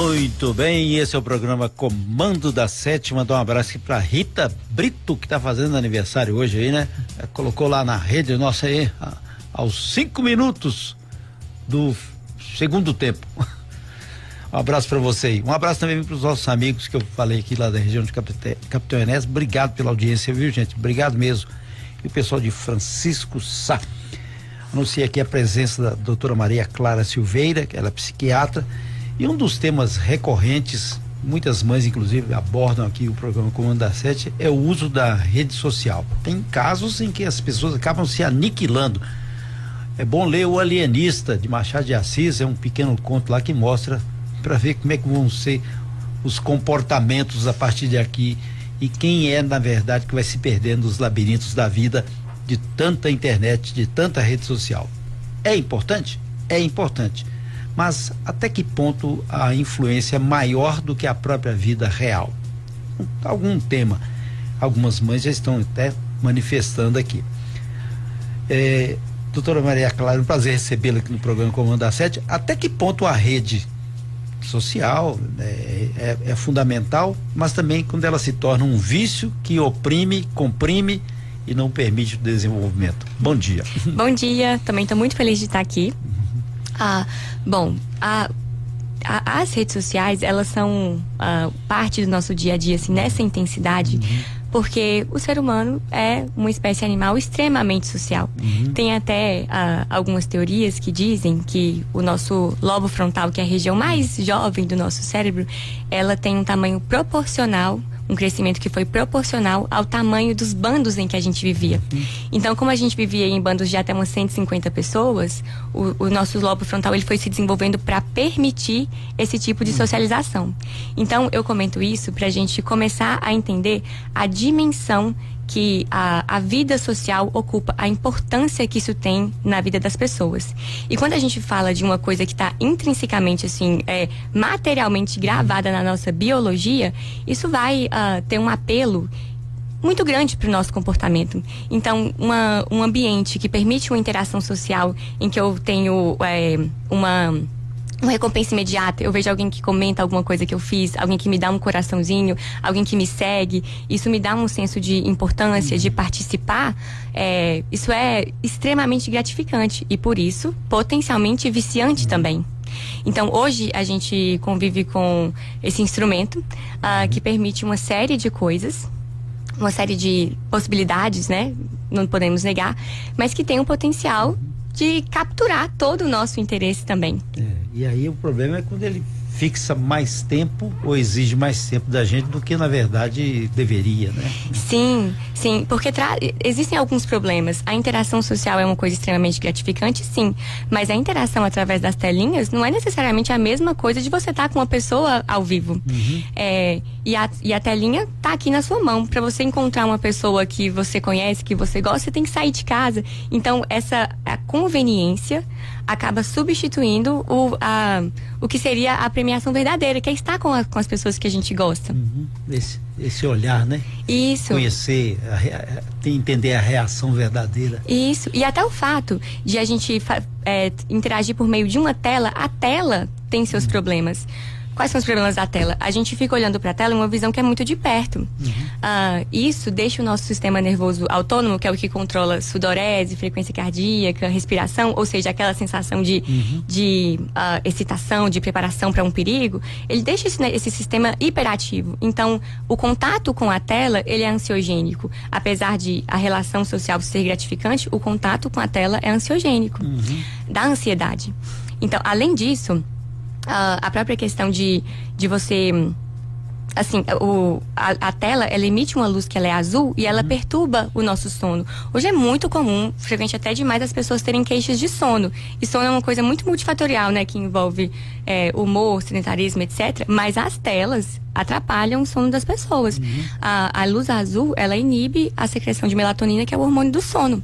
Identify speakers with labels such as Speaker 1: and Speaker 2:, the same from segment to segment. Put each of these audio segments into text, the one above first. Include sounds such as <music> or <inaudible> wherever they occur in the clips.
Speaker 1: Muito bem, esse é o programa Comando da Sétima. Dá um abraço aqui pra Rita Brito, que tá fazendo aniversário hoje aí, né? Colocou lá na rede nossa aí, aos cinco minutos do segundo tempo. <laughs> Um abraço para você aí. Um abraço também para os nossos amigos que eu falei aqui lá da região de Capitão Enes. Obrigado pela audiência, viu, gente? Obrigado mesmo. E o pessoal de Francisco Sá. Anunciei aqui a presença da doutora Maria Clara Silveira, que ela é psiquiatra. E um dos temas recorrentes, muitas mães inclusive abordam aqui o programa Comando da Sete, é o uso da rede social. Tem casos em que as pessoas acabam se aniquilando. É bom ler O Alienista, de Machado de Assis, é um pequeno conto lá que mostra para ver como é que vão ser os comportamentos a partir de aqui e quem é, na verdade, que vai se perdendo nos labirintos da vida de tanta internet, de tanta rede social. É importante? É importante. Mas até que ponto a influência é maior do que a própria vida real? Algum tema. Algumas mães já estão até manifestando aqui. É, doutora Maria Clara, um prazer recebê-la aqui no programa Comando da Sete. Até que ponto a rede social né, é, é, fundamental, mas também quando ela se torna um vício que oprime, comprime e não permite o desenvolvimento. Bom dia.
Speaker 2: Bom dia, também estou muito feliz de estar aqui. Ah, bom, a, a, as redes sociais, elas são ah, parte do nosso dia a dia, assim, nessa intensidade. Uhum porque o ser humano é uma espécie animal extremamente social. Uhum. Tem até uh, algumas teorias que dizem que o nosso lobo frontal, que é a região mais jovem do nosso cérebro, ela tem um tamanho proporcional um crescimento que foi proporcional ao tamanho dos bandos em que a gente vivia. Uhum. Então, como a gente vivia em bandos de até umas 150 pessoas, o, o nosso lobo frontal ele foi se desenvolvendo para permitir esse tipo de uhum. socialização. Então, eu comento isso para a gente começar a entender a dimensão que a, a vida social ocupa, a importância que isso tem na vida das pessoas. E quando a gente fala de uma coisa que está intrinsecamente, assim, é, materialmente gravada na nossa biologia, isso vai uh, ter um apelo muito grande para o nosso comportamento. Então, uma, um ambiente que permite uma interação social em que eu tenho é, uma uma recompensa imediata. Eu vejo alguém que comenta alguma coisa que eu fiz, alguém que me dá um coraçãozinho, alguém que me segue. Isso me dá um senso de importância, de participar. É, isso é extremamente gratificante e, por isso, potencialmente viciante também. Então, hoje a gente convive com esse instrumento uh, que permite uma série de coisas, uma série de possibilidades, né? Não podemos negar, mas que tem um potencial de capturar todo o nosso interesse também.
Speaker 1: É, e aí o problema é quando ele fixa mais tempo ou exige mais tempo da gente do que na verdade deveria, né?
Speaker 2: Sim, sim, porque existem alguns problemas. A interação social é uma coisa extremamente gratificante, sim, mas a interação através das telinhas não é necessariamente a mesma coisa de você estar tá com uma pessoa ao vivo. Uhum. É, e, a, e a telinha tá aqui na sua mão. Para você encontrar uma pessoa que você conhece, que você gosta, você tem que sair de casa. Então, essa a conveniência acaba substituindo o, a, o que seria a premiação verdadeira, que é estar com, a, com as pessoas que a gente gosta. Uhum.
Speaker 1: Esse, esse olhar, né?
Speaker 2: Isso.
Speaker 1: Conhecer, a, entender a reação verdadeira.
Speaker 2: Isso. E até o fato de a gente é, interagir por meio de uma tela, a tela tem seus uhum. problemas. Quais são os problemas da tela? A gente fica olhando para a tela em uma visão que é muito de perto. Uhum. Uh, isso deixa o nosso sistema nervoso autônomo, que é o que controla sudorese, frequência cardíaca, respiração, ou seja, aquela sensação de, uhum. de uh, excitação, de preparação para um perigo, ele deixa esse, né, esse sistema hiperativo. Então, o contato com a tela, ele é ansiogênico. Apesar de a relação social ser gratificante, o contato com a tela é ansiogênico. Uhum. Dá ansiedade. Então, além disso, a, a própria questão de, de você assim, o, a, a, tela, ela emite uma luz que ela é azul e ela uhum. perturba o nosso sono. Hoje é muito comum, frequente até demais, as pessoas terem queixas de sono. E sono é uma coisa muito multifatorial, né? Que envolve é, humor, sedentarismo, etc. Mas as telas atrapalham o sono das pessoas. Uhum. A, a luz azul, ela inibe a secreção de melatonina, que é o hormônio do sono.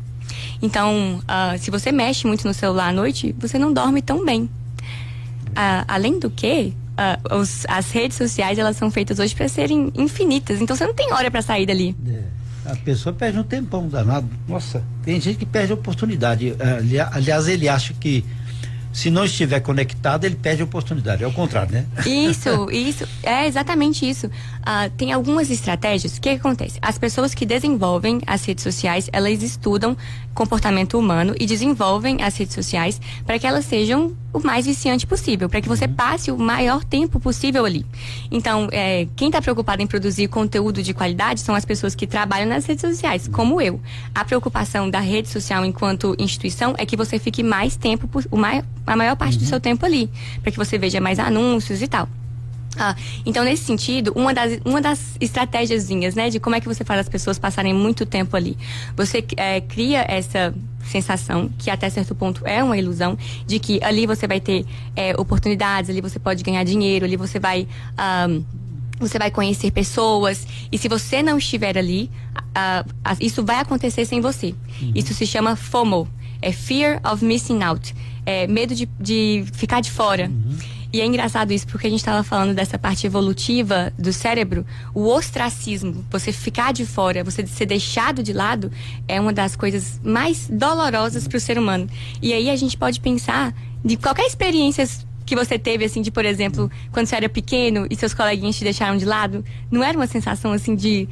Speaker 2: Então, uh, se você mexe muito no celular à noite, você não dorme tão bem além do que, uh, os, as redes sociais elas são feitas hoje para serem infinitas. Então você não tem hora para sair dali.
Speaker 1: É, a pessoa perde um tempão danado. Nossa, tem gente que perde a oportunidade. aliás, ele acha que se não estiver conectado, ele perde a oportunidade. É o contrário, né?
Speaker 2: Isso, isso. É exatamente isso. Uh, tem algumas estratégias. O que, que, acontece? As pessoas que desenvolvem as redes sociais, elas estudam comportamento humano e desenvolvem as redes sociais para que elas sejam o mais viciante possível, para que você uhum. passe o maior tempo possível ali. Então, é, quem está preocupado em produzir conteúdo de qualidade são as pessoas que trabalham nas redes sociais, como eu. A preocupação da rede social enquanto instituição é que você fique mais tempo, o mais, a maior parte uhum. do seu tempo ali, para que você veja mais anúncios e tal. Ah, então, nesse sentido, uma das, uma das estratégiazinhas, né, de como é que você faz as pessoas passarem muito tempo ali. Você é, cria essa sensação, que até certo ponto é uma ilusão, de que ali você vai ter é, oportunidades, ali você pode ganhar dinheiro, ali você vai. Um, você vai conhecer pessoas e se você não estiver ali, uh, uh, isso vai acontecer sem você. Uhum. Isso se chama FOMO, é Fear of Missing Out, é medo de, de ficar de fora. Uhum. E é engraçado isso, porque a gente estava falando dessa parte evolutiva do cérebro, o ostracismo, você ficar de fora, você ser deixado de lado, é uma das coisas mais dolorosas para o ser humano. E aí a gente pode pensar de qualquer experiência que você teve, assim, de, por exemplo, quando você era pequeno e seus coleguinhas te deixaram de lado, não era uma sensação, assim, de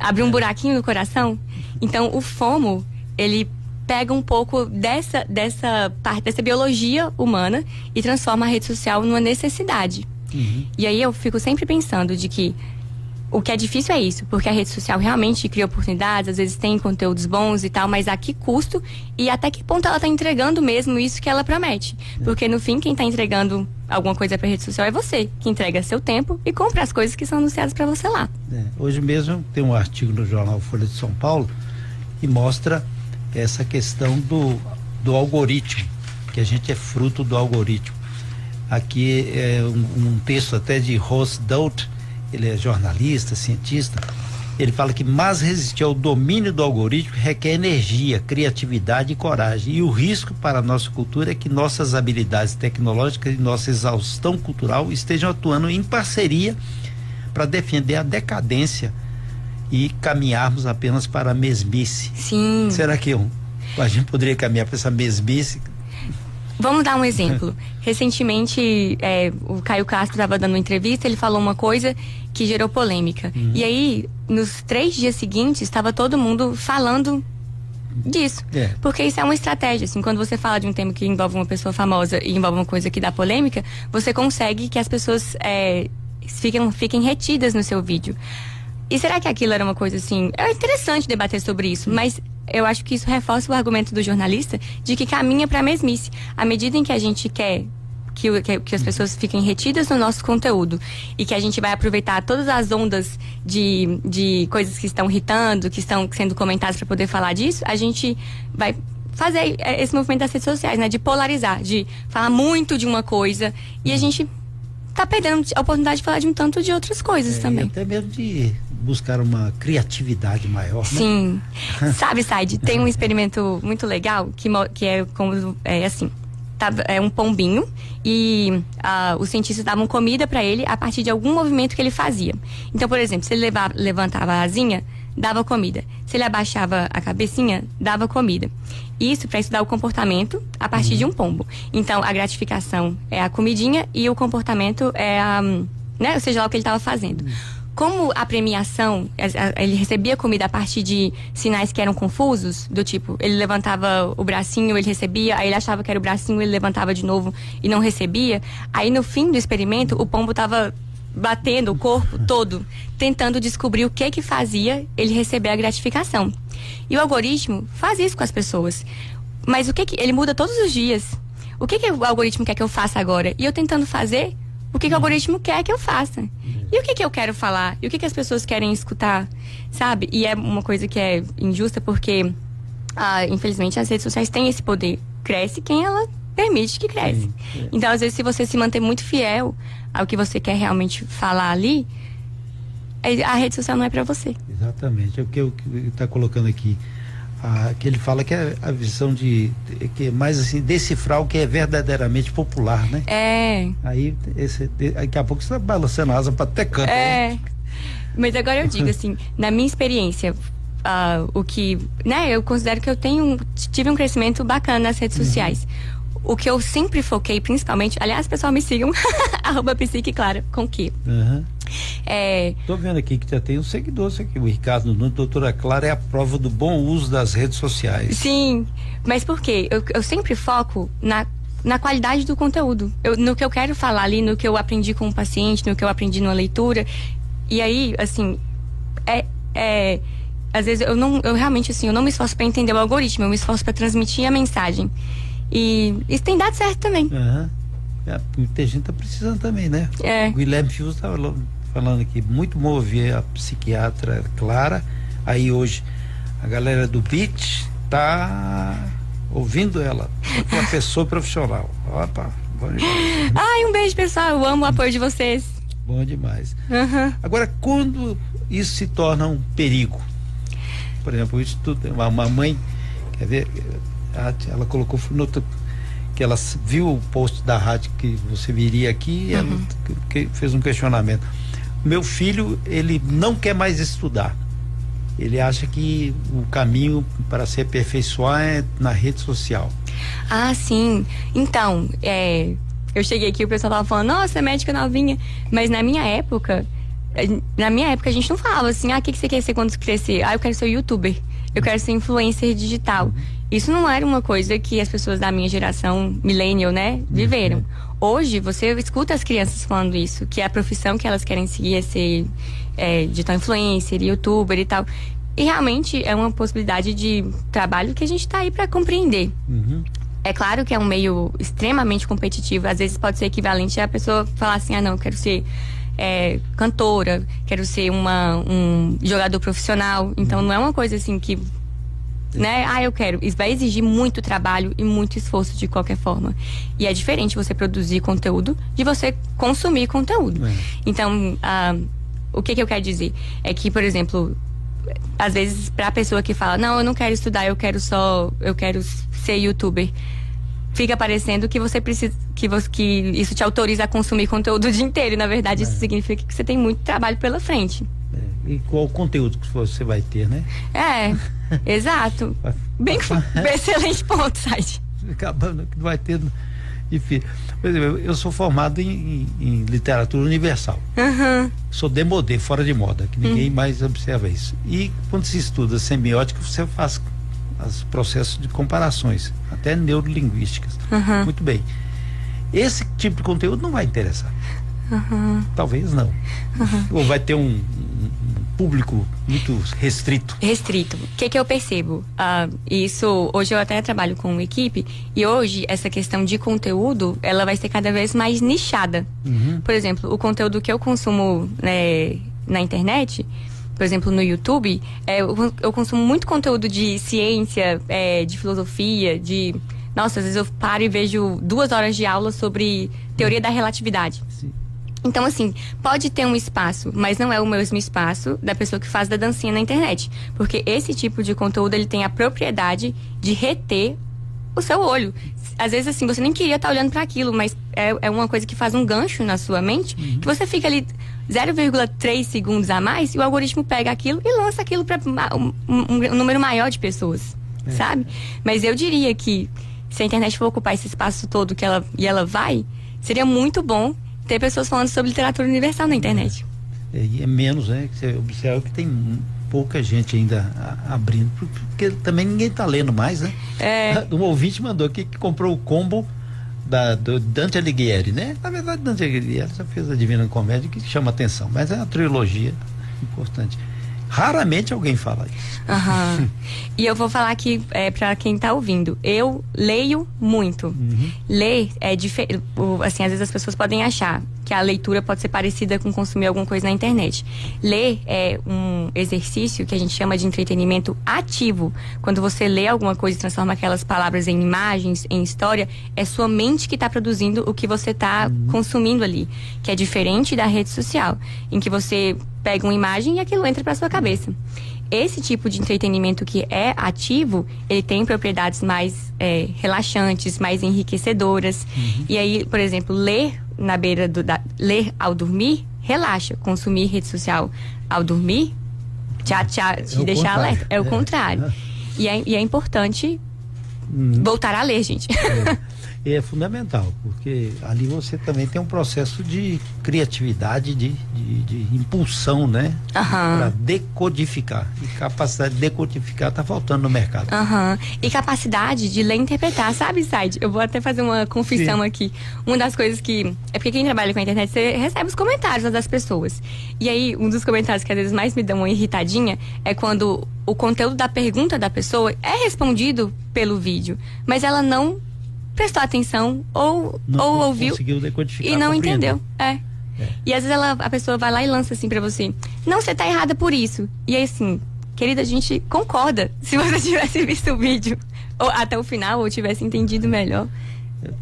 Speaker 2: abrir um buraquinho no coração? Então, o FOMO, ele pega um pouco dessa, dessa parte, dessa biologia humana e transforma a rede social numa necessidade. Uhum. E aí eu fico sempre pensando de que o que é difícil é isso, porque a rede social realmente cria oportunidades, às vezes tem conteúdos bons e tal, mas a que custo e até que ponto ela está entregando mesmo isso que ela promete? É. Porque no fim, quem está entregando alguma coisa para a rede social é você, que entrega seu tempo e compra as coisas que são anunciadas para você lá.
Speaker 1: É. Hoje mesmo tem um artigo no jornal Folha de São Paulo que mostra essa questão do, do algoritmo, que a gente é fruto do algoritmo. Aqui é um, um texto até de Ross Dout, ele é jornalista, cientista. Ele fala que mais resistir ao domínio do algoritmo requer energia, criatividade e coragem. E o risco para a nossa cultura é que nossas habilidades tecnológicas e nossa exaustão cultural estejam atuando em parceria para defender a decadência e caminharmos apenas para a mesmice.
Speaker 2: Sim.
Speaker 1: Será que um, a gente poderia caminhar para essa mesmice?
Speaker 2: Vamos dar um exemplo. Recentemente, é, o Caio Castro estava dando uma entrevista, ele falou uma coisa que gerou polêmica. Uhum. E aí, nos três dias seguintes, estava todo mundo falando disso. É. Porque isso é uma estratégia. Assim, quando você fala de um tema que envolve uma pessoa famosa e envolve uma coisa que dá polêmica, você consegue que as pessoas é, fiquem, fiquem retidas no seu vídeo. E será que aquilo era uma coisa assim? É interessante debater sobre isso, mas eu acho que isso reforça o argumento do jornalista de que caminha para a mesmice. À medida em que a gente quer que, que, que, as pessoas fiquem retidas no nosso conteúdo e que a gente vai aproveitar todas as ondas de, de coisas que estão irritando, que estão sendo comentadas para poder falar disso, a gente vai fazer esse movimento das redes sociais, né? De polarizar, de falar muito de uma coisa e a gente tá perdendo a oportunidade de falar de um tanto de outras coisas é, também.
Speaker 1: até mesmo de buscar uma criatividade maior.
Speaker 2: Né? Sim. Né? <laughs> Sabe, Said, tem um experimento muito legal que, que é como é assim. Tá, é um pombinho e uh, os cientistas davam comida para ele a partir de algum movimento que ele fazia. Então, por exemplo, se ele levava, levantava a asinha, dava comida. Se ele abaixava a cabecinha, dava comida. Isso para estudar o comportamento a partir uhum. de um pombo. Então, a gratificação é a comidinha e o comportamento é a. Né, ou seja lá o que ele estava fazendo. Uhum como a premiação, ele recebia comida a partir de sinais que eram confusos, do tipo, ele levantava o bracinho, ele recebia, aí ele achava que era o bracinho, ele levantava de novo e não recebia. Aí no fim do experimento, o pombo estava batendo o corpo todo, tentando descobrir o que que fazia ele receber a gratificação. E o algoritmo faz isso com as pessoas. Mas o que que ele muda todos os dias? O que que o algoritmo quer que eu faça agora? E eu tentando fazer o que, que o algoritmo quer que eu faça. E o que, que eu quero falar? E o que, que as pessoas querem escutar? Sabe? E é uma coisa que é injusta porque, ah, infelizmente, as redes sociais têm esse poder. Cresce quem ela permite que cresce. Sim, Então, às vezes, se você se manter muito fiel ao que você quer realmente falar ali, a rede social não é para você.
Speaker 1: Exatamente. É o que eu está colocando aqui a, que ele fala que é a visão de que é mais assim decifrar o que é verdadeiramente popular, né?
Speaker 2: É.
Speaker 1: Aí esse, daqui a pouco você está balançando a asa para até canto.
Speaker 2: É. Né? Mas agora eu <laughs> digo assim, na minha experiência, uh, o que, né, eu considero que eu tenho tive um crescimento bacana nas redes uhum. sociais. o que eu sempre foquei, principalmente, aliás, pessoal, me sigam, <laughs> arroba psique clara, com que.
Speaker 1: Uhum. É... Tô vendo aqui que já tem um seguidor aqui, o Ricardo Nunes, doutora Clara é a prova do bom uso das redes sociais.
Speaker 2: Sim, mas por quê? Eu, eu sempre foco na na qualidade do conteúdo. Eu, no que eu quero falar ali, no que eu aprendi com o paciente, no que eu aprendi numa leitura. E aí, assim, é, é às vezes eu não, eu realmente assim, eu não me esforço para entender o algoritmo, eu me esforço para transmitir a mensagem. E isso tem dado certo também.
Speaker 1: Uhum. É, muita gente tá precisando também, né?
Speaker 2: É.
Speaker 1: O Guilherme Fius estava falando aqui, muito bom ouvir a psiquiatra Clara. Aí hoje a galera do Beat tá ouvindo ela, uma pessoa profissional. Opa, bom demais.
Speaker 2: Ai, um beijo, pessoal. Eu amo o apoio de vocês.
Speaker 1: Bom demais.
Speaker 2: Uhum.
Speaker 1: Agora, quando isso se torna um perigo? Por exemplo, isso tudo, uma, mãe, quer ver, ela colocou no, que ela viu o post da rádio que você viria aqui e uhum. ela que, fez um questionamento. Meu filho, ele não quer mais estudar. Ele acha que o caminho para se aperfeiçoar é na rede social.
Speaker 2: Ah, sim. Então, é, eu cheguei aqui, o pessoal tava falando, nossa, é médica novinha. Mas na minha época, na minha época a gente não falava assim, ah, o que, que você quer ser quando crescer? Ah, eu quero ser youtuber, eu quero ser influencer digital. Isso não era uma coisa que as pessoas da minha geração, millennial, né, viveram. Uhum. Hoje, você escuta as crianças falando isso, que a profissão que elas querem seguir é ser é, digital influencer, youtuber e tal. E realmente é uma possibilidade de trabalho que a gente está aí para compreender.
Speaker 1: Uhum.
Speaker 2: É claro que é um meio extremamente competitivo. Às vezes pode ser equivalente a pessoa falar assim: ah, não, eu quero ser é, cantora, quero ser uma, um jogador profissional. Então não é uma coisa assim que. Né? Ah, eu quero. Isso vai exigir muito trabalho e muito esforço de qualquer forma. E é diferente você produzir conteúdo de você consumir conteúdo. É. Então, ah, o que, que eu quero dizer? É que, por exemplo, às vezes, para a pessoa que fala, não, eu não quero estudar, eu quero só. Eu quero ser youtuber fica parecendo que você precisa que, você, que isso te autoriza a consumir conteúdo o dia inteiro. E, na verdade, é. isso significa que você tem muito trabalho pela frente.
Speaker 1: E qual o conteúdo que você vai ter, né?
Speaker 2: É, <laughs> exato. Bem, <laughs> excelente ponto, site.
Speaker 1: Acabando que vai ter. Enfim, por exemplo, eu sou formado em, em, em literatura universal.
Speaker 2: Uhum.
Speaker 1: Sou demodê, fora de moda, que ninguém uhum. mais observa isso. E quando se estuda semiótica, você faz os processos de comparações, até neurolinguísticas.
Speaker 2: Uhum.
Speaker 1: Muito bem. Esse tipo de conteúdo não vai interessar. Talvez não. Ou vai ter um, um, público muito restrito.
Speaker 2: Restrito. O que, que eu percebo? Uh, isso, hoje eu até trabalho com equipe e hoje essa questão de conteúdo, ela vai ser cada vez mais nichada.
Speaker 1: Uhum.
Speaker 2: Por exemplo, o conteúdo que eu consumo né, na internet, por exemplo, no YouTube, é, eu, eu, consumo muito conteúdo de ciência, é, de filosofia, de. Nossa, às vezes eu paro e vejo duas horas de aula sobre teoria da relatividade.
Speaker 1: Sim.
Speaker 2: Então, assim, pode ter um espaço, mas não é o mesmo espaço da pessoa que faz da dancinha na internet. Porque esse tipo de conteúdo, ele tem a propriedade de reter o seu olho. Às vezes, assim, você nem queria estar olhando para aquilo, mas é, é uma coisa que faz um gancho na sua mente, uhum. que você fica ali 0,3 segundos a mais e o algoritmo pega aquilo e lança aquilo para um, um, número maior de pessoas, é. sabe? Mas eu diria que se a internet for ocupar esse espaço todo que ela, e ela vai, seria muito bom ter pessoas falando sobre literatura universal na internet.
Speaker 1: É, é menos, né? Você observa que tem pouca gente ainda abrindo, porque também ninguém está lendo mais, né?
Speaker 2: É. <laughs>
Speaker 1: Um ouvinte mandou aqui que comprou o combo da, do Dante Alighieri, né? Na verdade, Dante Alighieri já fez a Divina Comédia que chama atenção, mas é uma trilogia importante. Raramente alguém fala isso.
Speaker 2: Uhum. <laughs> e eu vou falar aqui é, para quem está ouvindo. Eu leio muito.
Speaker 1: Uhum.
Speaker 2: Ler é diferente. Assim, às vezes as pessoas podem achar que a leitura pode ser parecida com consumir alguma coisa na internet. Ler é um exercício que a gente chama de entretenimento ativo. Quando você lê alguma coisa e transforma aquelas palavras em imagens, em história, é sua mente que está produzindo o que você está uhum. consumindo ali. Que é diferente da rede social, em que você pega uma imagem e aquilo entra para sua cabeça. Esse tipo de entretenimento que é ativo, ele tem propriedades mais é, relaxantes, mais enriquecedoras.
Speaker 1: Uhum.
Speaker 2: E aí, por exemplo, ler na beira do da, ler ao dormir relaxa. Consumir rede social ao dormir já te, te é deixa alerta. É o é. contrário. E, é, e é importante uhum. voltar a ler, gente.
Speaker 1: É. <laughs> é fundamental, porque ali você também tem um processo de criatividade, de, de, de impulsão, né?
Speaker 2: Uhum. Para
Speaker 1: decodificar. E capacidade de decodificar está faltando no mercado.
Speaker 2: Uhum. E capacidade de ler e interpretar, sabe, Said? Eu vou até fazer uma confissão Sim. aqui. Uma das coisas que. É porque quem trabalha com a internet, você recebe os comentários das pessoas. E aí, um dos comentários que às vezes mais me dão uma irritadinha é quando o conteúdo da pergunta da pessoa é respondido pelo vídeo, mas ela não prestou atenção ou,
Speaker 1: não
Speaker 2: ou ouviu
Speaker 1: e
Speaker 2: não entendeu. É. é. E às vezes ela, a pessoa vai lá e lança assim para você: Não, você tá errada por isso. E aí assim, querida, a gente concorda. <laughs> Se você tivesse visto o vídeo ou até o final ou tivesse entendido melhor,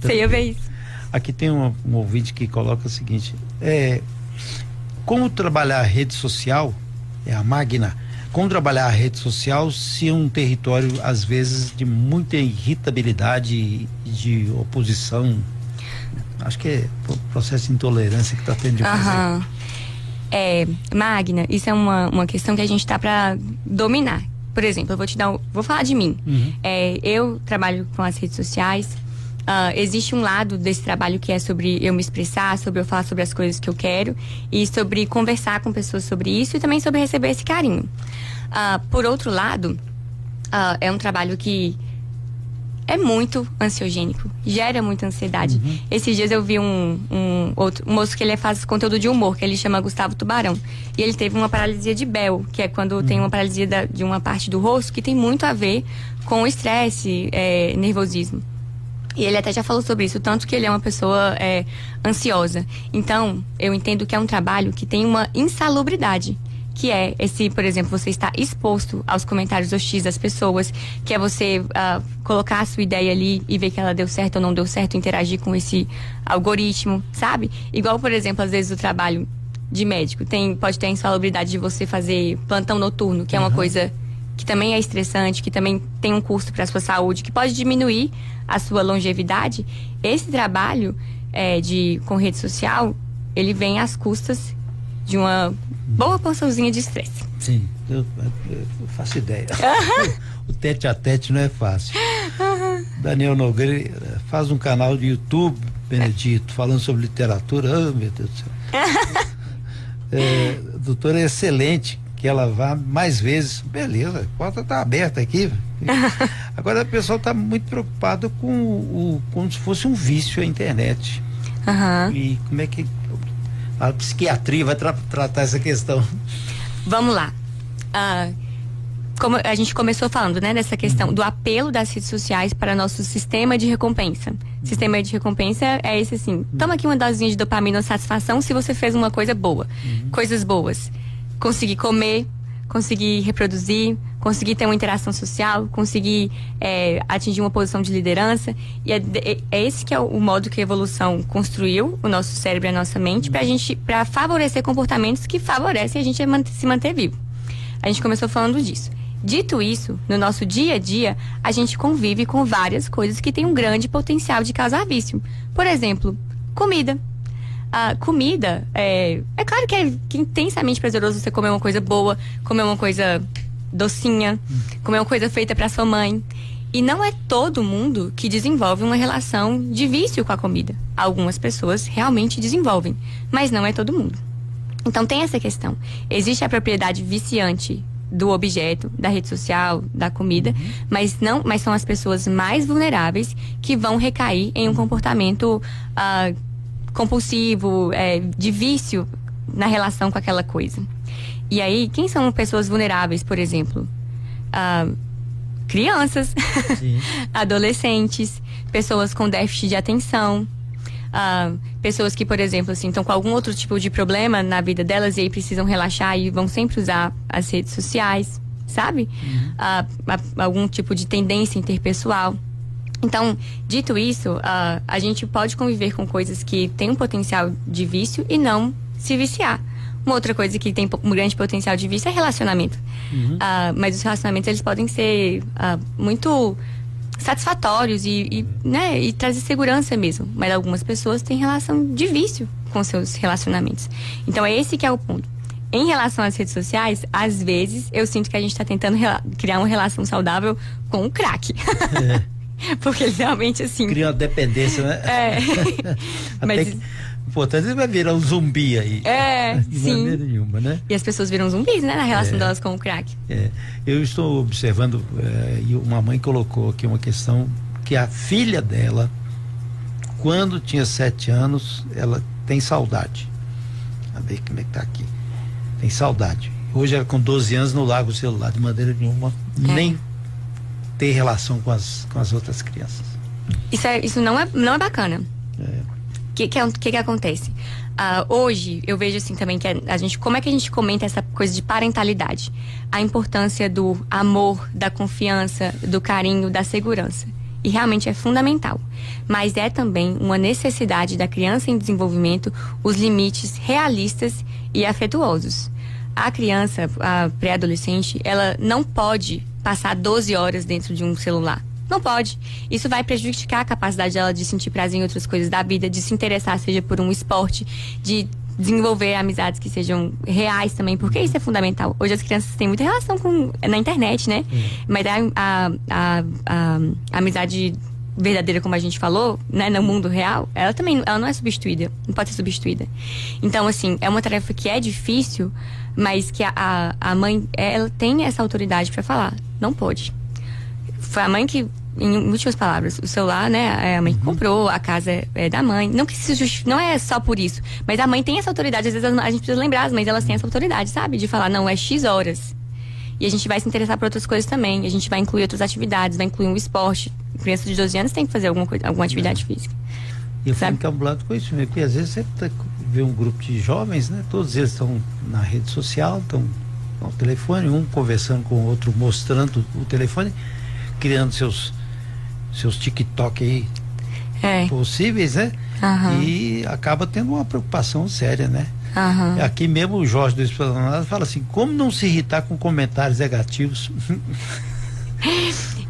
Speaker 2: você ia ver isso.
Speaker 1: Aqui tem um, um ouvinte que coloca o seguinte: é, Como trabalhar a rede social, é a Magna como trabalhar a rede social se é um território, às vezes, de muita irritabilidade e de oposição? Acho que é o processo de intolerância que está tendo de fazer.
Speaker 2: É, Magna, isso é uma, uma questão que a gente está para dominar. Por exemplo, eu vou te dar, vou falar de mim. Uhum. É, eu trabalho com as redes sociais. Uh, existe um lado desse trabalho que é sobre eu me expressar, sobre eu falar sobre as coisas que eu quero e sobre conversar com pessoas sobre isso e também sobre receber esse carinho. Uh, por outro lado, uh, é um trabalho que é muito ansiogênico, gera muita ansiedade. Uhum. Esses dias eu vi um, um, outro um moço que ele faz conteúdo de humor, que ele chama Gustavo Tubarão. E ele teve uma paralisia de Bell, que é quando uhum. tem uma paralisia da, de uma parte do rosto que tem muito a ver com estresse, é, nervosismo. E ele até já falou sobre isso, tanto que ele é uma pessoa é, ansiosa. Então, eu entendo que é um trabalho que tem uma insalubridade que é esse, por exemplo, você está exposto aos comentários hostis das pessoas, que é você uh, colocar a sua ideia ali e ver que ela deu certo ou não deu certo, interagir com esse algoritmo, sabe? Igual, por exemplo, às vezes o trabalho de médico tem pode ter a insalubridade de você fazer plantão noturno, que é uma uhum. coisa que também é estressante, que também tem um custo para a sua saúde, que pode diminuir a sua longevidade, esse trabalho é, de com rede social, ele vem às custas de uma boa porçãozinha de estresse.
Speaker 1: Sim, eu, eu, faço ideia. <laughs> o tete a tete não é fácil. Daniel Nogueira faz um canal de YouTube, Benedito, falando sobre literatura. Oh, meu Deus do céu. <laughs> é, doutora é excelente que ela vá mais vezes. Beleza, a porta está aberta aqui. <laughs> Agora o pessoal está muito preocupado com o, como se fosse um vício a internet.
Speaker 2: Uhum.
Speaker 1: E como é que a psiquiatria vai tra tratar essa questão?
Speaker 2: Vamos lá. Uh, como a gente começou falando, né, dessa questão do apelo das redes sociais para nosso sistema de recompensa. Sistema de recompensa é esse assim: toma aqui uma dosinha de dopamina ou satisfação se você fez uma coisa boa. Uhum. Coisas boas conseguir comer, conseguir reproduzir, conseguir ter uma interação social, conseguir é, atingir uma posição de liderança. E é, é, esse que é o modo que a evolução construiu o nosso cérebro e a nossa mente para gente, para favorecer comportamentos que favorecem a gente se manter vivo. A gente começou falando disso. Dito isso, no nosso dia a dia, a gente convive com várias coisas que têm um grande potencial de causar vício. Por exemplo, comida a comida, é, é claro que é intensamente prazeroso você comer uma coisa boa, comer uma coisa docinha, comer uma coisa feita para sua mãe. E não é todo mundo que desenvolve uma relação de vício com a comida. Algumas pessoas realmente desenvolvem, mas não é todo mundo. Então tem essa questão. Existe a propriedade viciante do objeto, da rede social, da comida, uhum. mas não, mas são as pessoas mais vulneráveis que vão recair em um comportamento uh, compulsivo, é, de vício na relação com aquela coisa. E aí, quem são pessoas vulneráveis, por exemplo? Ah, crianças, <laughs> adolescentes, pessoas com déficit de atenção, ah, pessoas que, por exemplo, assim, estão com algum outro tipo de problema na vida delas e aí precisam relaxar e vão sempre usar as redes sociais, sabe? Uhum. Ah, algum tipo de tendência interpessoal. Então, dito isso, uh, a gente pode conviver com coisas que têm um potencial de vício e não se viciar. Uma outra coisa que tem um grande potencial de vício é relacionamento. Uhum. Uh, mas os relacionamentos eles podem ser uh, muito satisfatórios e, e, né, e trazer segurança mesmo. Mas algumas pessoas têm relação de vício com seus relacionamentos. Então é esse que é o ponto. Em relação às redes sociais, às vezes eu sinto que a gente está tentando criar uma relação saudável com o crack. É. <laughs> <laughs> Porque eles realmente, assim.
Speaker 1: Cria uma dependência, né?
Speaker 2: É. <laughs> <laughs>
Speaker 1: Mas. Que, importante, vai virar um zumbi aí.
Speaker 2: É,
Speaker 1: De
Speaker 2: sim.
Speaker 1: maneira nenhuma, né?
Speaker 2: E as pessoas viram zumbis, né? Na relação
Speaker 1: É.
Speaker 2: delas com o crack.
Speaker 1: É, eu estou observando, é, e uma mãe colocou aqui uma questão que a filha dela, quando tinha sete anos, ela tem saudade. A ver como é que tá aqui. Tem saudade. Hoje ela com 12 anos não larga o celular de maneira nenhuma,
Speaker 2: É.
Speaker 1: nem ter relação com as, com as outras crianças.
Speaker 2: Isso, é, isso não, é, não é bacana.
Speaker 1: É.
Speaker 2: O que, que, é- que, que acontece? Ah, hoje, eu vejo assim também que a, a gente. Como é que a gente comenta essa coisa de parentalidade? A importância do amor, da confiança, do carinho, da segurança. E realmente é fundamental. Mas é também uma necessidade da criança em desenvolvimento os limites realistas e afetuosos. A criança, a pré-adolescente, ela não pode passar 12 horas dentro de um celular. Não pode. Isso vai prejudicar a capacidade dela de sentir prazer em outras coisas da vida, de se interessar, seja por um esporte, de desenvolver amizades que sejam reais também, porque isso é fundamental. Hoje as crianças têm muita relação com na internet, né? Mas a, a, a, a- a amizade verdadeira, como a gente falou, né, no mundo real, ela também ela não é substituída, não pode ser substituída. Então, assim, é uma tarefa que é difícil, mas que a, a, mãe, ela tem essa autoridade para falar, não pode foi a mãe que, em últimas palavras, o celular, né? É a mãe que comprou, a casa é- é da mãe. Não que se justi- não é só por isso, mas a mãe tem essa autoridade. Às vezes a gente precisa lembrar, as mães elas têm essa autoridade, sabe? De falar, não, é X horas. E a gente vai se interessar por outras coisas também. A gente vai incluir outras atividades, vai incluir um esporte. Criança de 12 anos tem que fazer alguma, coisa, alguma atividade física.
Speaker 1: E eu fui
Speaker 2: Sabe?
Speaker 1: encabulado com isso mesmo, porque às vezes você tá- vê um grupo de jovens, né? Todos eles estão na rede social, estão no telefone, um conversando com o outro, mostrando o telefone, criando seus seus TikTok aí
Speaker 2: É.
Speaker 1: possíveis, né?
Speaker 2: Aham.
Speaker 1: E acaba tendo uma preocupação séria, né?
Speaker 2: Aham.
Speaker 1: Aqui mesmo o Jorge do Esplanada fala assim, como não se irritar com comentários negativos? <laughs>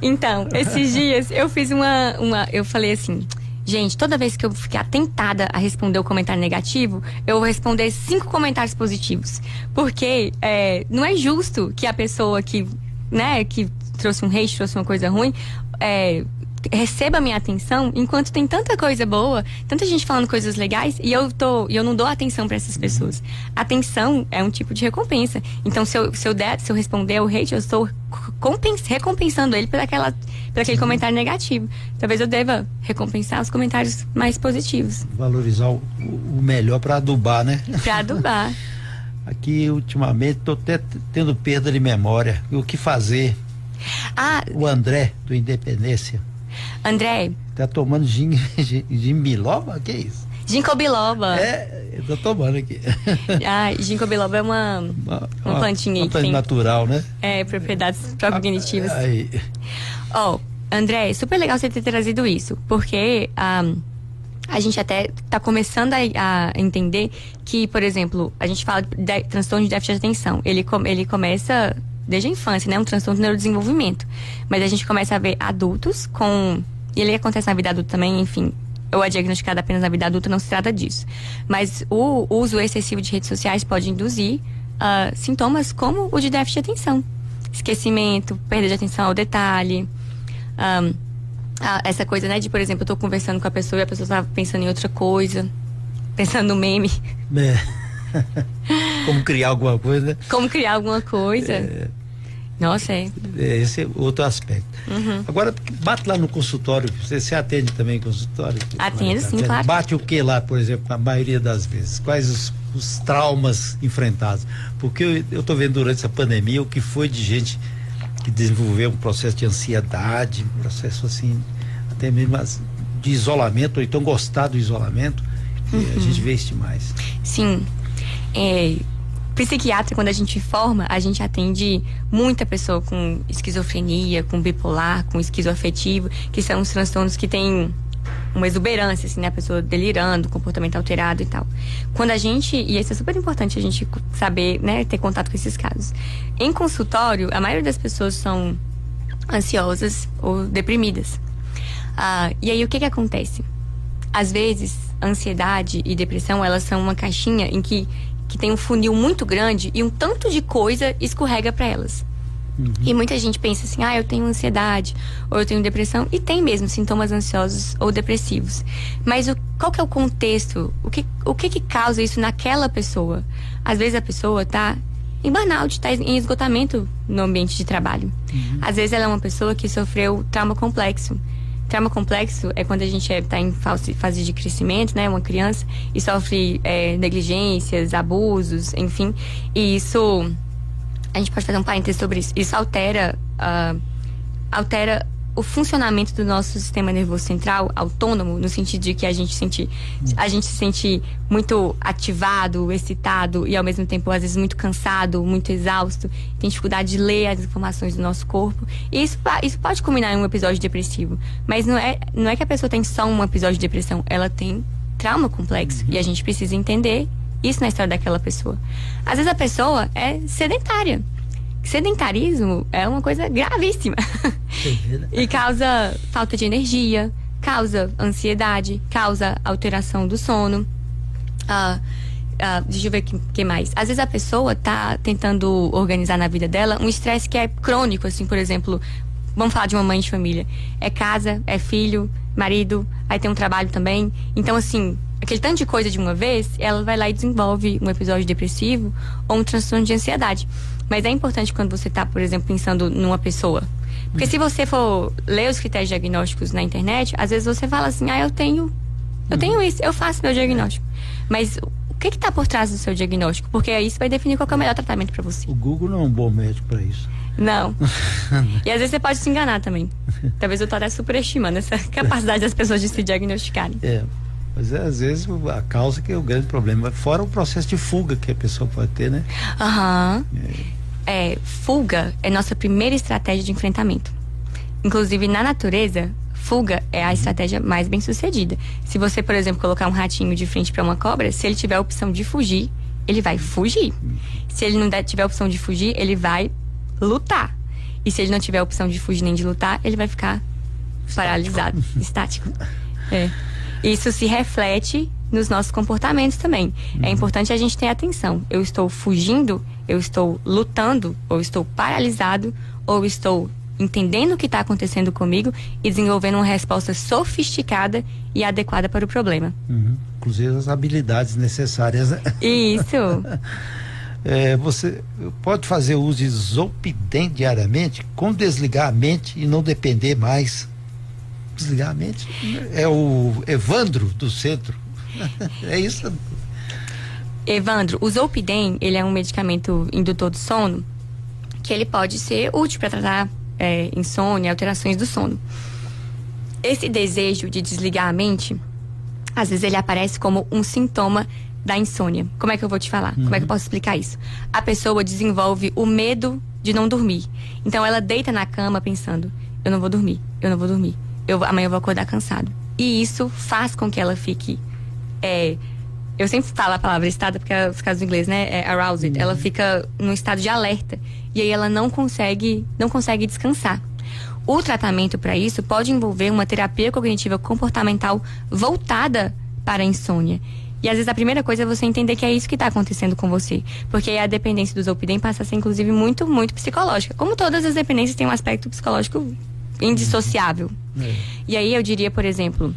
Speaker 2: Então, esses dias eu fiz uma, uma. Eu falei assim. Gente, toda vez que eu ficar tentada a responder o comentário negativo, eu vou responder cinco comentários positivos. Porque é, não é justo que a pessoa que, né, que trouxe um hate, trouxe uma coisa ruim, é, receba a minha atenção enquanto tem tanta coisa boa, tanta gente falando coisas legais e eu tô e eu não dou atenção para essas pessoas. Atenção é um tipo de recompensa. Então se eu, se eu der, se eu responder o hate, eu estou compens- recompensando ele por aquela por aquele comentário negativo. Talvez eu deva recompensar os comentários mais positivos
Speaker 1: Valorizar o, o melhor para adubar, né? <laughs>
Speaker 2: para adubar.
Speaker 1: Aqui, ultimamente, estou até tendo perda de memória. O que fazer?
Speaker 2: Ah,
Speaker 1: O André, do Independência,
Speaker 2: André,
Speaker 1: tá tomando gin, <laughs> gin, gin biloba? Que isso?
Speaker 2: ginkgo biloba.
Speaker 1: É, eu tô tomando aqui. <laughs>
Speaker 2: Ah, ginkgo biloba é uma
Speaker 1: Uma,
Speaker 2: Uma plantinha
Speaker 1: uma
Speaker 2: tem-
Speaker 1: natural, né?
Speaker 2: é, propriedades pró-cognitivas.
Speaker 1: Aí,
Speaker 2: Ó, André, super legal você ter trazido isso, porque ah, a gente até tá começando a, a entender que, por exemplo, a gente fala de transtorno de déficit de atenção. Ele, com- ele começa desde a infância, né? Um transtorno de neurodesenvolvimento. Mas a gente começa a ver adultos com. E ele acontece na vida adulta também, enfim. Ou é diagnosticado apenas na vida adulta, não se trata disso. Mas o uso excessivo de redes sociais pode induzir ah, sintomas como o de déficit de atenção. Esquecimento, perda de atenção ao detalhe, Ahn, ah, essa coisa, né, de, por exemplo, eu tô conversando com a pessoa e a pessoa tá pensando em outra coisa, <laughs> pensando no meme,
Speaker 1: né? <laughs> Como criar alguma coisa,
Speaker 2: como criar alguma coisa. Nossa, é.
Speaker 1: é, esse é outro aspecto.
Speaker 2: Uhum.
Speaker 1: Agora, bate lá no consultório, você se atende também consultório?
Speaker 2: Atendo, sim, claro.
Speaker 1: Bate o que lá, por exemplo, a maioria das vezes? Quais os, os traumas enfrentados? Porque eu, tô vendo durante essa pandemia o que foi de gente que desenvolveu um processo de ansiedade, um processo assim, até mesmo de isolamento, ou então gostar do isolamento,
Speaker 2: Uhum.
Speaker 1: a gente vê isso demais.
Speaker 2: Sim. É, psiquiatra, quando a gente forma, a gente atende muita pessoa com esquizofrenia, com bipolar, com esquizoafetivo, que são os transtornos que têm uma exuberância, assim, né? A pessoa delirando, comportamento alterado e tal. Quando a gente, e isso é super importante a gente saber, né, ter contato com esses casos. Em consultório, a maioria das pessoas são ansiosas ou deprimidas. Ah, e aí o que que acontece? Às vezes, ansiedade e depressão, elas são uma caixinha em que, que tem um funil muito grande e um tanto de coisa escorrega para elas. Uhum. E muita gente pensa assim, ah, eu tenho ansiedade, ou eu tenho depressão, e tem mesmo sintomas ansiosos ou depressivos. Mas o, qual que é o contexto? O que, o que que causa isso naquela pessoa? Às vezes a pessoa tá em burnout, está em esgotamento no ambiente de trabalho. Uhum. Às vezes ela é uma pessoa que sofreu trauma complexo. Trauma complexo é quando a gente está é, em fase de crescimento, né? Uma criança e sofre é, negligências, abusos, enfim. E isso a gente pode fazer um parênteses sobre isso. Isso altera, uh, altera o funcionamento do nosso sistema nervoso central autônomo, no sentido de que a gente sente, a gente se sente muito ativado, excitado e ao mesmo tempo às vezes muito cansado, muito exausto, tem dificuldade de ler as informações do nosso corpo. E isso, isso pode culminar em um episódio depressivo. Mas não é, não é que a pessoa tem só um episódio de depressão, ela tem trauma complexo. Uhum. E a gente precisa entender isso na história daquela pessoa. Às vezes a pessoa é sedentária. Sedentarismo é uma coisa gravíssima. <laughs> e causa falta de energia, causa ansiedade, causa alteração do sono. Uh, uh, deixa eu ver o que, que, mais. Às vezes a pessoa tá tentando organizar na vida dela um estresse que é crônico, assim, por exemplo, vamos falar de uma mãe de família. É casa, é filho, marido, aí tem um trabalho também. Então, assim, aquele tanto de coisa de uma vez, ela vai lá e desenvolve um episódio depressivo ou um transtorno de ansiedade. Mas é importante quando você está, por exemplo, pensando numa pessoa. Porque se você for ler os critérios diagnósticos na internet, às vezes você fala assim, ah, eu tenho. Eu uhum. tenho isso, eu faço meu diagnóstico. Mas o que está por trás do seu diagnóstico? Porque isso vai definir qual é o melhor tratamento para você.
Speaker 1: O Google não é um bom médico para isso.
Speaker 2: Não. <laughs> e às vezes você pode se enganar também. Talvez eu estou até superestimando essa <laughs> capacidade das pessoas de se diagnosticarem.
Speaker 1: É. Mas é, às vezes a causa que é o grande problema. Fora o processo de fuga que a pessoa pode ter, né?
Speaker 2: Aham. Uhum. É é, fuga é nossa primeira estratégia de enfrentamento. Inclusive, na natureza, fuga é a estratégia mais bem sucedida. Se você, por exemplo, colocar um ratinho de frente para uma cobra, se ele tiver a opção de fugir, ele vai fugir. Se ele não tiver a opção de fugir, ele vai lutar. E se ele não tiver a opção de fugir nem de lutar, ele vai ficar paralisado, <laughs> estático. É. Isso se reflete nos nossos comportamentos também. É uhum. É importante a gente ter atenção. Eu estou fugindo, eu estou lutando, ou estou paralisado, ou estou entendendo o que está acontecendo comigo e desenvolvendo uma resposta sofisticada e adequada para o problema.
Speaker 1: Uhum. Inclusive as habilidades necessárias. Né? <laughs>
Speaker 2: Isso. <laughs>
Speaker 1: é, você pode fazer uso de Zolpidem diariamente com desligar a mente e não depender mais. Desligar a mente? É o Evandro do centro <laughs> é isso.
Speaker 2: Evandro, o Zolpidem, ele é um medicamento indutor do sono que ele pode ser útil para tratar é, insônia, alterações do sono. Esse desejo de desligar a mente, às vezes ele aparece como um sintoma da insônia. Como é que eu vou te falar? Uhum. Como é que eu uhum. posso explicar isso? A pessoa desenvolve o medo de não dormir. Então ela deita na cama pensando: eu não vou dormir, eu não vou dormir, eu, amanhã eu vou acordar cansado. E isso faz com que ela fique é, eu sempre falo a palavra estado porque é por causa do inglês, né? É aroused. Uhum. Ela fica num estado de alerta e aí ela não consegue, não consegue descansar. O tratamento para isso pode envolver uma terapia cognitiva comportamental voltada para a insônia. E às vezes a primeira coisa é você entender que é isso que está acontecendo com você. Porque a dependência do Zolpidem passa a ser, inclusive, muito, muito psicológica. Como todas as dependências têm um aspecto psicológico indissociável. É. E aí eu diria, por exemplo,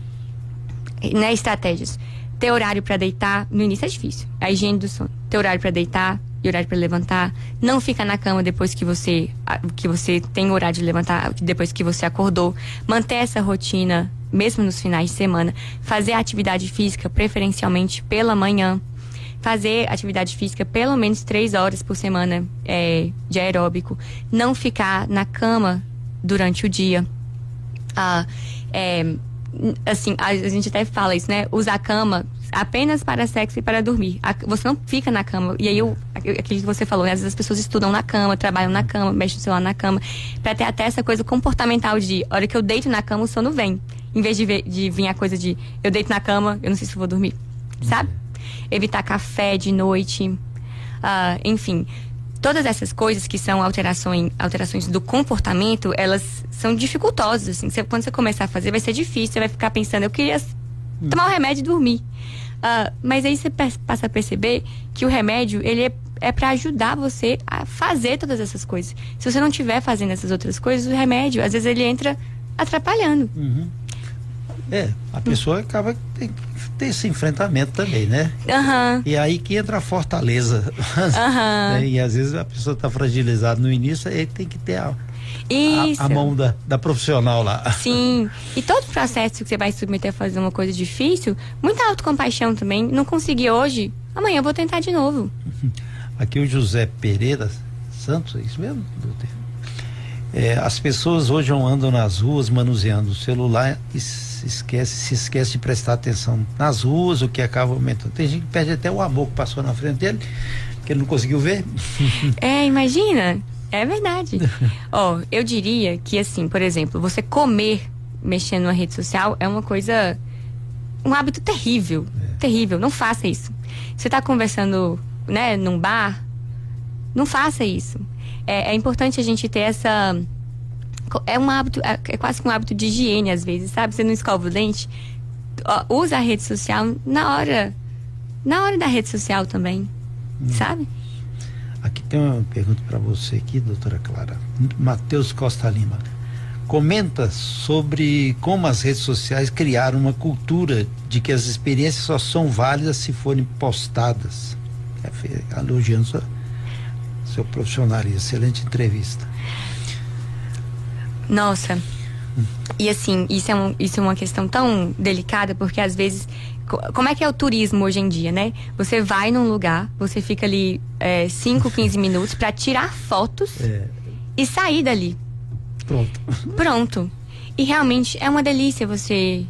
Speaker 2: né, estratégias ter horário para deitar, no início é difícil. A higiene do sono. Ter horário para deitar e horário para levantar. Não fica na cama depois que você que você tem horário de levantar, depois que você acordou. Manter essa rotina, mesmo nos finais de semana. Fazer atividade física, preferencialmente pela manhã. Fazer atividade física pelo menos três horas por semana é, de aeróbico. Não ficar na cama durante o dia. Ah, é, assim, a, gente até fala isso, né? Usar a cama apenas para sexo e para dormir. Você não fica na cama. E aí, eu, aquilo que você falou, né? Às vezes as pessoas estudam na cama, trabalham na cama, mexem no celular na cama, para ter até essa coisa comportamental de, hora que eu deito na cama, o sono vem. Em vez de, ver, de vir a coisa de, eu deito na cama, eu não sei se vou dormir. Sabe? Evitar café de noite. Uh, enfim, todas essas coisas que são alterações, alterações do comportamento, elas são dificultosas. Assim. Você, quando você começar a fazer, vai ser difícil. Você vai ficar pensando, eu queria tomar o um remédio e dormir. Uh, mas aí você passa a perceber que o remédio, ele é, é para ajudar você a fazer todas essas coisas. Se você não estiver fazendo essas outras coisas, o remédio, às vezes ele entra atrapalhando.
Speaker 1: Uhum. É, a pessoa acaba ter esse enfrentamento também, né?
Speaker 2: Uhum.
Speaker 1: E aí que entra a fortaleza.
Speaker 2: Uhum. <laughs>
Speaker 1: e às vezes a pessoa está fragilizada no início, aí tem que ter a, a, a mão da, da profissional lá.
Speaker 2: Sim. <laughs> E todo processo que você vai submeter a fazer uma coisa difícil, muita autocompaixão também. Não consegui hoje, amanhã eu vou tentar de novo.
Speaker 1: Aqui o José Pereira Santos, é isso mesmo, doutor? É, as pessoas hoje andam nas ruas manuseando o celular e se esquece, se esquece de prestar atenção nas ruas, o que acaba aumentando. Tem gente que perde até o amor que passou na frente dele, que ele não conseguiu ver. <laughs>
Speaker 2: É, imagina. É verdade. <laughs> Ó, oh, eu diria que assim, por exemplo, você comer mexendo na rede social é uma coisa um hábito terrível, é. terrível. Não faça isso. Você está conversando, né, num bar, não faça isso. É, é, importante a gente ter essa é um hábito, é, é quase um hábito de higiene às vezes, sabe? Você não escova o dente, usa a rede social na hora, na hora da rede social também, hum. sabe?
Speaker 1: Aqui tem uma pergunta para você aqui, doutora Clara. Matheus Costa Lima. Comenta sobre como as redes sociais criaram uma cultura de que as experiências só são válidas se forem postadas. É, elogiando seu, seu profissionalismo. Excelente entrevista.
Speaker 2: Nossa. E assim, isso é, um, isso é uma questão tão delicada, porque às vezes como é que é o turismo hoje em dia, né? Você vai num lugar, você fica ali 5, é, 15 minutos para tirar fotos é. e sair dali.
Speaker 1: Pronto.
Speaker 2: Pronto. E realmente é uma delícia você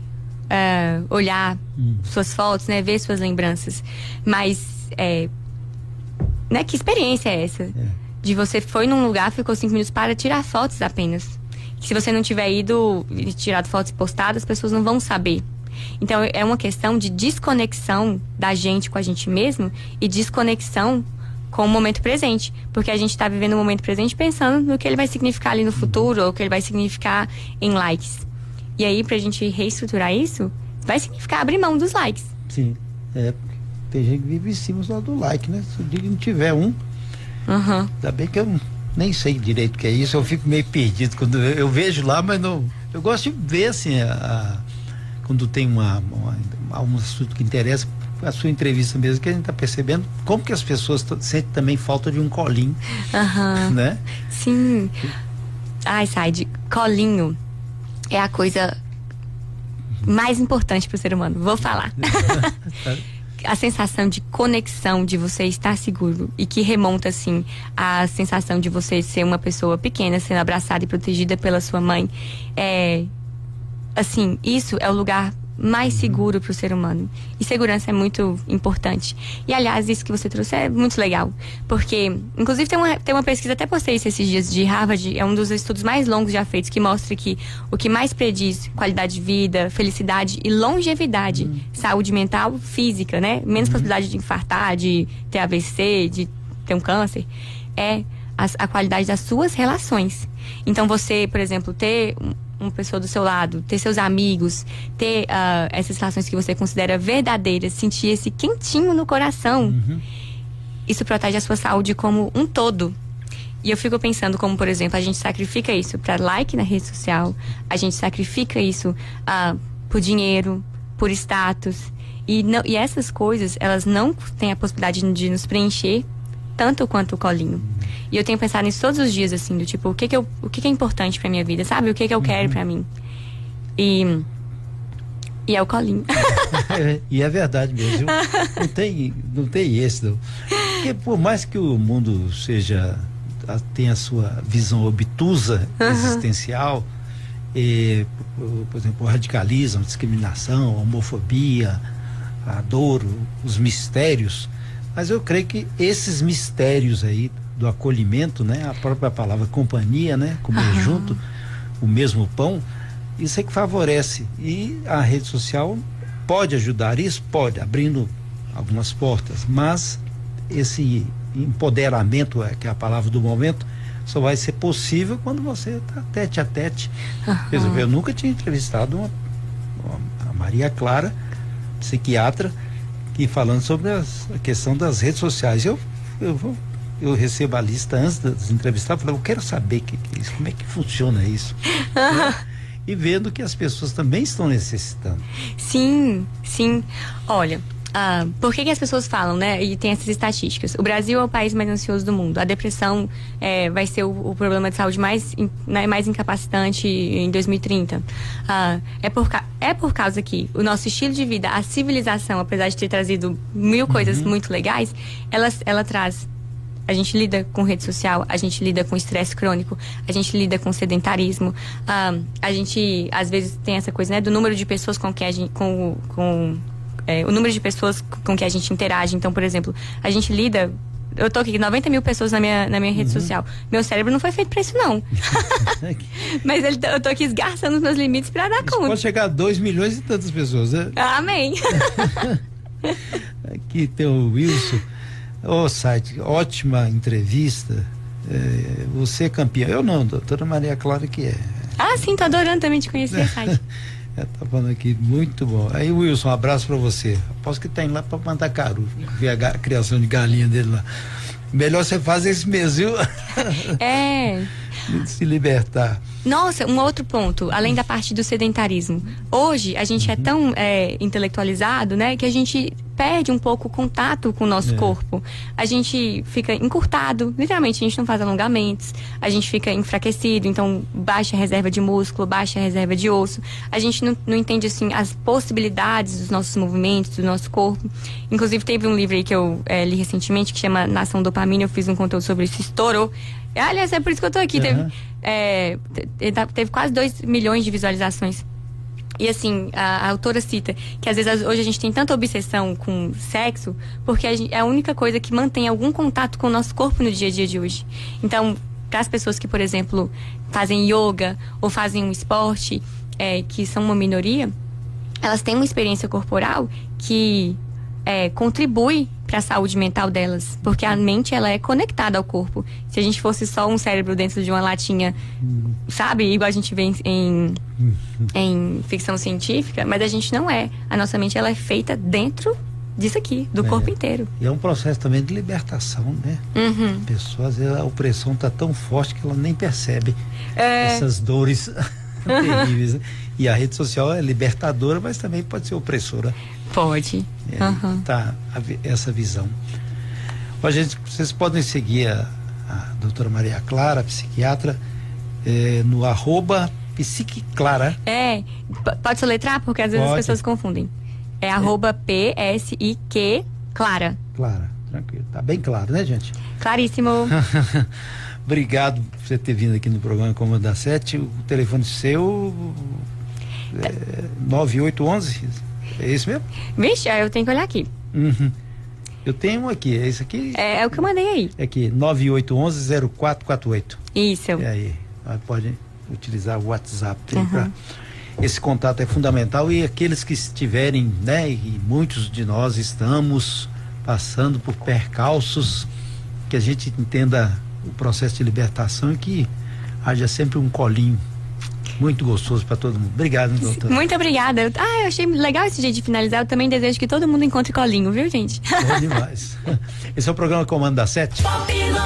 Speaker 2: é, olhar hum. suas fotos, né? Ver suas lembranças. Mas, é, né? Que experiência é essa? É. De você foi num lugar, ficou cinco minutos para tirar fotos apenas. Que se você não tiver ido e tirado fotos postadas, as pessoas não vão saber. Então é uma questão de desconexão da gente com a gente mesmo e desconexão com o momento presente. Porque a gente está vivendo o momento presente pensando no que ele vai significar ali no futuro ou o que ele vai significar em likes. E aí, pra gente reestruturar isso, vai significar abrir mão dos likes.
Speaker 1: Sim. É, tem gente que vive em cima só do like, né? Se o dia não tiver um.
Speaker 2: Uhum.
Speaker 1: Ainda bem que eu nem sei direito o que é isso, eu fico meio perdido quando eu, eu vejo lá, mas não. Eu gosto de ver assim a, a quando tem uma, uma, um assunto que interessa, a sua entrevista mesmo, que a gente está percebendo como que as pessoas sentem também falta de um colinho,
Speaker 2: uhum. <laughs>
Speaker 1: né?
Speaker 2: Sim. Ai, Said, colinho é a coisa mais importante para o ser humano. Vou falar. <laughs> a sensação de conexão, de você estar seguro e que remonta assim a sensação de você ser uma pessoa pequena, sendo abraçada e protegida pela sua mãe, é assim, isso é o lugar mais seguro para o ser humano. E segurança é muito importante. E, aliás, isso que você trouxe é muito legal. Porque, inclusive, tem uma, tem uma pesquisa, até postei isso esses dias, de Harvard, é um dos estudos mais longos já feitos, que mostra que o que mais prediz qualidade de vida, felicidade e longevidade, uhum. saúde mental, física, né? Menos uhum. possibilidade de infartar, de ter AVC, de ter um câncer, é a, a qualidade das suas relações. Então, você, por exemplo, ter uma pessoa do seu lado, ter seus amigos, ter uh, essas relações que você considera verdadeiras, sentir esse quentinho no coração. Uhum. Isso protege a sua saúde como um todo. E eu fico pensando como, por exemplo, a gente sacrifica isso para like na rede social, a gente sacrifica isso uh, por dinheiro, por status. E, não, e essas coisas, elas não têm a possibilidade de nos preencher tanto quanto o colinho. E eu tenho pensado nisso todos os dias, assim, do tipo, o que que, eu, o que, que é importante pra minha vida, sabe? O que que eu uhum. quero pra mim. E. E é o colinho. <laughs>
Speaker 1: é, e é verdade mesmo. <laughs> Não tem, não tem esse, não. Porque por mais que o mundo seja. tenha a sua visão obtusa, uhum. existencial, e, por, por exemplo, o radicalismo, a discriminação, a homofobia, a dor, os mistérios. Mas eu creio que esses mistérios aí do acolhimento, né? A própria palavra companhia, né? Comer uhum. junto o mesmo pão, isso é que favorece. E a rede social pode ajudar isso? Pode, abrindo algumas portas, mas esse empoderamento, é, que é a palavra do momento, só vai ser possível quando você está tete a tete. Uhum. Eu nunca tinha entrevistado uma, uma, a Maria Clara, psiquiatra, que falando sobre as, a questão das redes sociais. Eu eu vou eu recebo a lista antes das entrevistadas, eu falo, eu quero saber que, que isso, como é que funciona isso. né? <laughs> E vendo que as pessoas também estão necessitando.
Speaker 2: Sim, sim. Olha, ah, por que, que as pessoas falam, né? E tem essas estatísticas. O Brasil é o país mais ansioso do mundo. A depressão é, vai ser o, o, problema de saúde mais, né, mais incapacitante em 2030. Ah, é, por, é por causa que o nosso estilo de vida, a civilização, apesar de ter trazido mil coisas uhum. muito legais, ela, ela traz a gente lida com rede social, a gente lida com estresse crônico, a gente lida com sedentarismo, ah, a gente às vezes tem essa coisa, né, do número de pessoas com que a gente, com, com é, o número de pessoas com que a gente interage. Então, por exemplo, a gente lida eu tô aqui, 90 mil pessoas na minha, na minha rede uhum. social. Meu cérebro não foi feito pra isso, não. <laughs> <laughs> Mas ele, eu tô aqui esgarçando os meus limites pra dar conta.
Speaker 1: Pode chegar a 2 milhões e tantas pessoas, né?
Speaker 2: Amém. <laughs>
Speaker 1: aqui tem o Wilson. Ô, oh, site, ótima entrevista. É, você é campeão. Eu não, doutora Maria Clara que é.
Speaker 2: Ah, sim, tô adorando também te conhecer, site.
Speaker 1: É, tá falando aqui, muito bom. Aí, Wilson, um abraço para você. Aposto que tá indo lá para Mandacaru, ver a, a criação de galinha dele lá. Melhor você fazer esse mês, viu?
Speaker 2: É. <laughs> <laughs>
Speaker 1: Se libertar.
Speaker 2: Nossa, um outro ponto, além da parte do sedentarismo. Hoje, a gente é tão é, intelectualizado, né, que a gente perde um pouco o contato com o nosso é. corpo. A gente fica encurtado, literalmente, a gente não faz alongamentos, a gente fica enfraquecido, então baixa reserva de músculo, baixa reserva de osso. A gente não, não entende, assim, as possibilidades dos nossos movimentos, do nosso corpo. Inclusive, teve um livro aí que eu é, li recentemente que chama Nação Dopamina, eu fiz um conteúdo sobre isso, estourou. Aliás, é por isso que eu tô aqui. Uhum. Teve, é, teve quase 2 milhões de visualizações. E assim, a, a, autora cita que às vezes hoje a gente tem tanta obsessão com sexo porque gente, é a única coisa que mantém algum contato com o nosso corpo no dia a dia de hoje. Então, para as pessoas que, por exemplo, fazem yoga ou fazem um esporte, é, que são uma minoria, elas têm uma experiência corporal que é, contribui para a saúde mental delas, porque a mente ela é conectada ao corpo. Se a gente fosse só um cérebro dentro de uma latinha, sabe, igual a gente vê em, em, ficção científica, mas a gente não é. A nossa mente ela é feita dentro disso aqui, do é. corpo inteiro.
Speaker 1: E é um processo também de libertação, né?
Speaker 2: Uhum.
Speaker 1: A pessoa, às vezes, a opressão está tão forte que ela nem percebe é... essas dores <laughs> terríveis. Né? E a rede social é libertadora, mas também pode ser opressora.
Speaker 2: Pode.
Speaker 1: É, uhum. Tá, essa visão. Ó, gente, vocês podem seguir a, a doutora Maria Clara, psiquiatra, é, no arroba psiquiclara.
Speaker 2: É, pode soletrar, porque às vezes pode. as pessoas confundem. É, é. arroba P-S-I-Q Clara.
Speaker 1: Clara, tranquilo. Tá bem claro, né, gente?
Speaker 2: Claríssimo. <laughs>
Speaker 1: Obrigado por você ter vindo aqui no programa Comando da Sete. O telefone seu é 9811 é isso mesmo?
Speaker 2: Vixe, eu tenho que olhar aqui.
Speaker 1: Uhum. Eu tenho um aqui, é esse aqui?
Speaker 2: É, é o que eu mandei aí.
Speaker 1: É aqui, 9811-0448.
Speaker 2: Isso.
Speaker 1: E aí, pode utilizar o WhatsApp uhum. para esse contato é fundamental e aqueles que estiverem, né, e muitos de nós estamos passando por percalços, que a gente entenda o processo de libertação e que haja sempre um colinho muito gostoso para todo mundo. Obrigado, doutor.
Speaker 2: Muito obrigada. Ah, eu achei legal esse jeito de finalizar. Eu também desejo que todo mundo encontre colinho, viu, gente?
Speaker 1: Bom demais. <laughs> Esse é o programa Comando da Sete. Pop 95.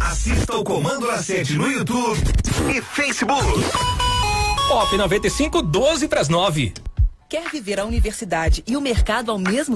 Speaker 3: Assista o Comando da Sete no YouTube e Facebook.
Speaker 4: Pop 95, 12 para as 9.
Speaker 5: Quer viver a universidade e o mercado ao mesmo